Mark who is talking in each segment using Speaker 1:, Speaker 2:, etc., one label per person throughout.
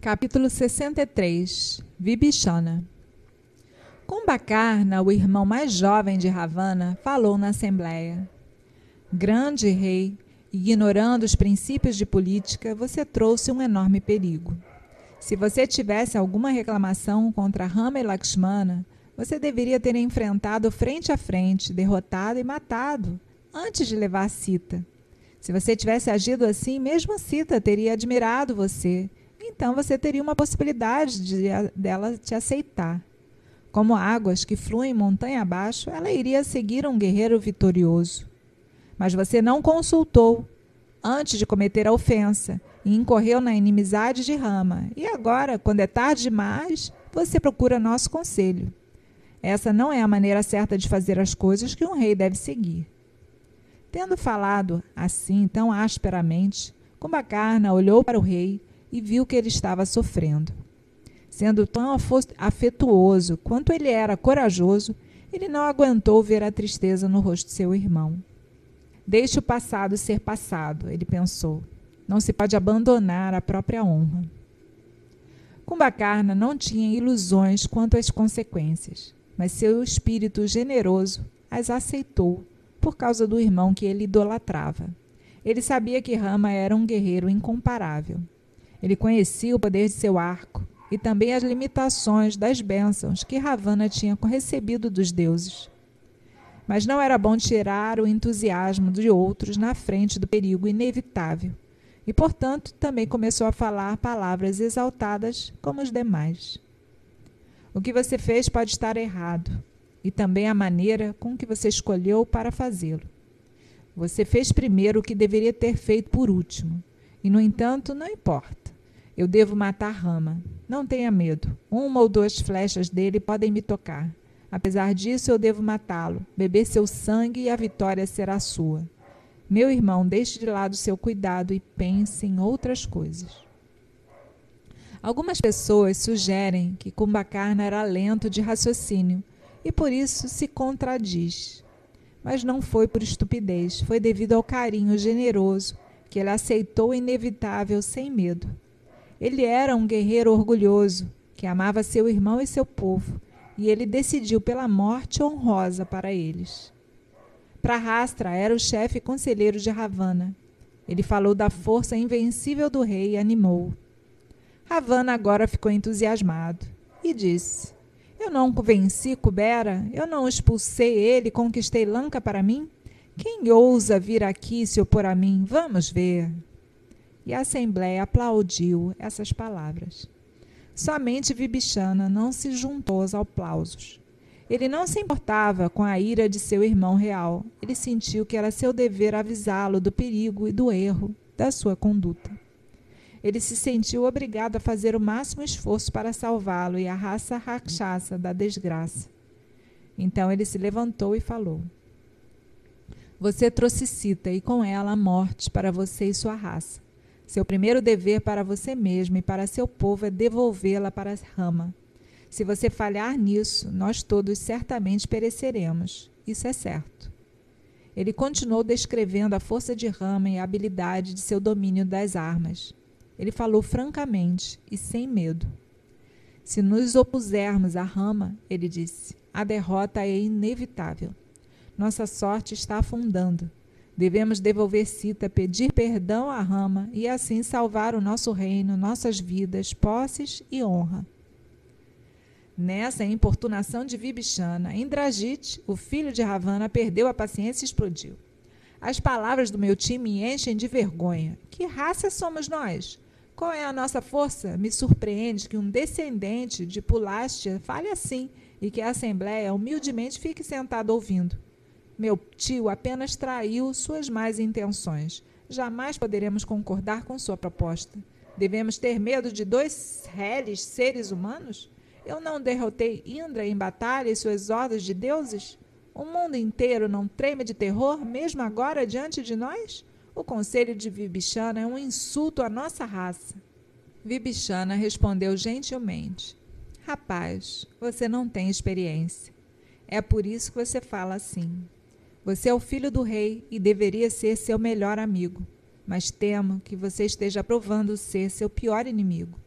Speaker 1: Capítulo 63 Vibhishana Kumbhakarna, o irmão mais jovem de Ravana, falou na assembleia. Grande rei, ignorando os princípios de política, você trouxe um enorme perigo. Se você tivesse alguma reclamação contra Rama e Lakshmana, você deveria ter enfrentado frente a frente, derrotado e matado, antes de levar Sita. Se você tivesse agido assim, mesmo Sita teria admirado você então você teria uma possibilidade de, dela te aceitar. Como águas que fluem montanha abaixo, ela iria seguir um guerreiro vitorioso. Mas você não consultou antes de cometer a ofensa e incorreu na inimizade de Rama. E agora, quando é tarde demais, você procura nosso conselho. Essa não é a maneira certa de fazer as coisas que um rei deve seguir. Tendo falado assim tão asperamente, Kumbhakarna olhou para o rei e viu que ele estava sofrendo. Sendo tão afetuoso quanto ele era corajoso, ele não aguentou ver a tristeza no rosto de seu irmão. Deixe o passado ser passado, ele pensou. Não se pode abandonar a própria honra. Kumbakarna não tinha ilusões quanto às consequências, mas seu espírito generoso as aceitou por causa do irmão que ele idolatrava. Ele sabia que Rama era um guerreiro incomparável ele conhecia o poder de seu arco e também as limitações das bênçãos que Ravana tinha recebido dos deuses. Mas não era bom tirar o entusiasmo de outros na frente do perigo inevitável, e, portanto, também começou a falar palavras exaltadas como os demais. O que você fez pode estar errado, e também a maneira com que você escolheu para fazê-lo. Você fez primeiro o que deveria ter feito por último, e, no entanto, não importa. Eu devo matar Rama. Não tenha medo. Uma ou duas flechas dele podem me tocar. Apesar disso, eu devo matá-lo, beber seu sangue e a vitória será sua. Meu irmão, deixe de lado seu cuidado e pense em outras coisas. Algumas pessoas sugerem que Kumbakarna era lento de raciocínio e por isso se contradiz. Mas não foi por estupidez, foi devido ao carinho generoso que ele aceitou inevitável sem medo. Ele era um guerreiro orgulhoso, que amava seu irmão e seu povo, e ele decidiu pela morte honrosa para eles. Prahastra era o chefe conselheiro de Ravana. Ele falou da força invencível do rei e animou. Ravana agora ficou entusiasmado e disse: Eu não venci Kubera, eu não expulsei ele conquistei Lanka para mim? Quem ousa vir aqui se opor a mim? Vamos ver. E a Assembleia aplaudiu essas palavras. Somente Vibixana não se juntou aos aplausos. Ele não se importava com a ira de seu irmão real. Ele sentiu que era seu dever avisá-lo do perigo e do erro da sua conduta. Ele se sentiu obrigado a fazer o máximo esforço para salvá-lo e a raça rakshasa da desgraça. Então ele se levantou e falou: você trouxe Cita e com ela a morte para você e sua raça. Seu primeiro dever para você mesmo e para seu povo é devolvê-la para a rama. Se você falhar nisso, nós todos certamente pereceremos. Isso é certo. Ele continuou descrevendo a força de Rama e a habilidade de seu domínio das armas. Ele falou francamente e sem medo. Se nos opusermos à Rama, ele disse, a derrota é inevitável. Nossa sorte está afundando. Devemos devolver Cita, pedir perdão à Rama e assim salvar o nosso reino, nossas vidas, posses e honra. Nessa importunação de Vibhishana, Indrajit, o filho de Ravana, perdeu a paciência e explodiu. As palavras do meu time me enchem de vergonha. Que raça somos nós? Qual é a nossa força? Me surpreende que um descendente de Pulástia fale assim e que a Assembleia humildemente fique sentada ouvindo. Meu tio apenas traiu suas más intenções. Jamais poderemos concordar com sua proposta. Devemos ter medo de dois réis seres humanos? Eu não derrotei Indra em batalha e suas ordens de deuses? O mundo inteiro não treme de terror, mesmo agora diante de nós? O conselho de Vibhishana é um insulto à nossa raça. Vibhishana respondeu gentilmente: Rapaz, você não tem experiência. É por isso que você fala assim. Você é o filho do rei e deveria ser seu melhor amigo, mas temo que você esteja provando ser seu pior inimigo.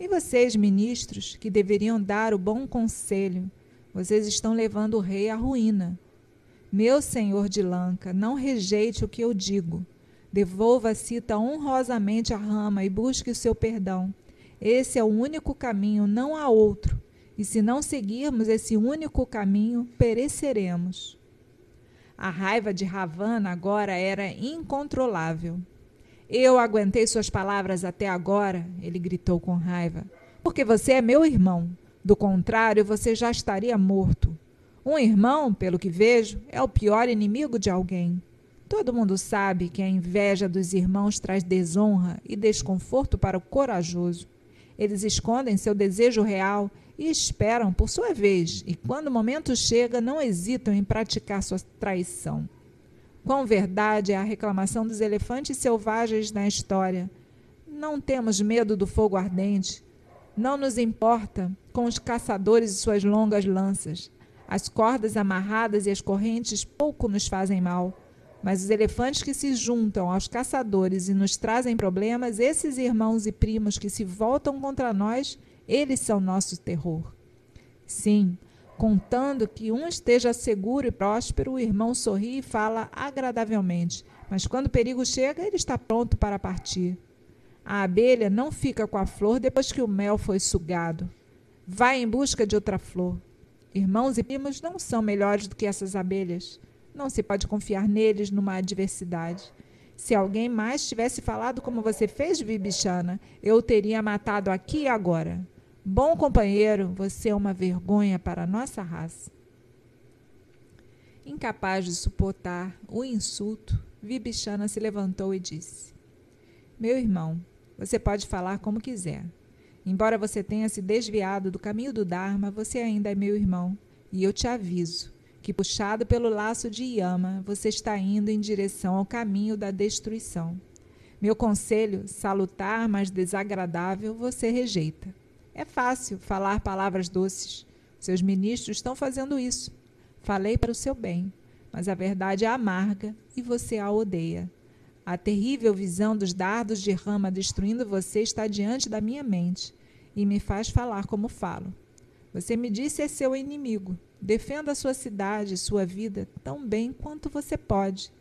Speaker 1: E vocês, ministros, que deveriam dar o bom conselho, vocês estão levando o rei à ruína. Meu senhor de Lanka, não rejeite o que eu digo. Devolva a cita honrosamente a rama e busque o seu perdão. Esse é o único caminho, não há outro. E se não seguirmos esse único caminho, pereceremos. A raiva de Ravana agora era incontrolável. Eu aguentei suas palavras até agora, ele gritou com raiva, porque você é meu irmão. Do contrário, você já estaria morto. Um irmão, pelo que vejo, é o pior inimigo de alguém. Todo mundo sabe que a inveja dos irmãos traz desonra e desconforto para o corajoso. Eles escondem seu desejo real e esperam por sua vez, e quando o momento chega, não hesitam em praticar sua traição. Quão verdade é a reclamação dos elefantes selvagens na história. Não temos medo do fogo ardente. Não nos importa com os caçadores e suas longas lanças. As cordas amarradas e as correntes pouco nos fazem mal. Mas os elefantes que se juntam aos caçadores e nos trazem problemas, esses irmãos e primos que se voltam contra nós, eles são nosso terror. Sim, contando que um esteja seguro e próspero, o irmão sorri e fala agradavelmente, mas quando o perigo chega, ele está pronto para partir. A abelha não fica com a flor depois que o mel foi sugado. Vai em busca de outra flor. Irmãos e primos não são melhores do que essas abelhas. Não se pode confiar neles numa adversidade. Se alguém mais tivesse falado como você fez, Vibixana, eu teria matado aqui e agora. Bom companheiro, você é uma vergonha para a nossa raça. Incapaz de suportar o insulto, Vibixana se levantou e disse: Meu irmão, você pode falar como quiser. Embora você tenha se desviado do caminho do Dharma, você ainda é meu irmão, e eu te aviso que, puxado pelo laço de Yama, você está indo em direção ao caminho da destruição. Meu conselho, salutar, mas desagradável, você rejeita. É fácil falar palavras doces. Seus ministros estão fazendo isso. Falei para o seu bem, mas a verdade é amarga e você a odeia. A terrível visão dos dardos de rama destruindo você está diante da minha mente e me faz falar como falo. Você me disse é seu inimigo. Defenda a sua cidade, sua vida, tão bem quanto você pode.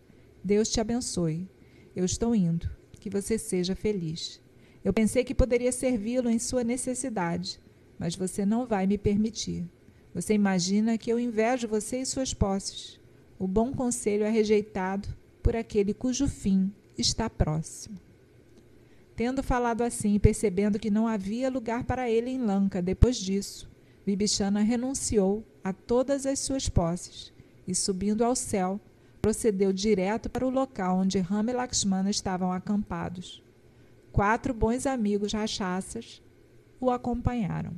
Speaker 1: Deus te abençoe. Eu estou indo. Que você seja feliz. Eu pensei que poderia servi-lo em sua necessidade, mas você não vai me permitir. Você imagina que eu invejo você e suas posses. O bom conselho é rejeitado por aquele cujo fim está próximo. Tendo falado assim e percebendo que não havia lugar para ele em Lanka depois disso, Vibhishana renunciou a todas as suas posses e, subindo ao céu, procedeu direto para o local onde Rama e Lakshmana estavam acampados quatro bons amigos rachasas o acompanharam.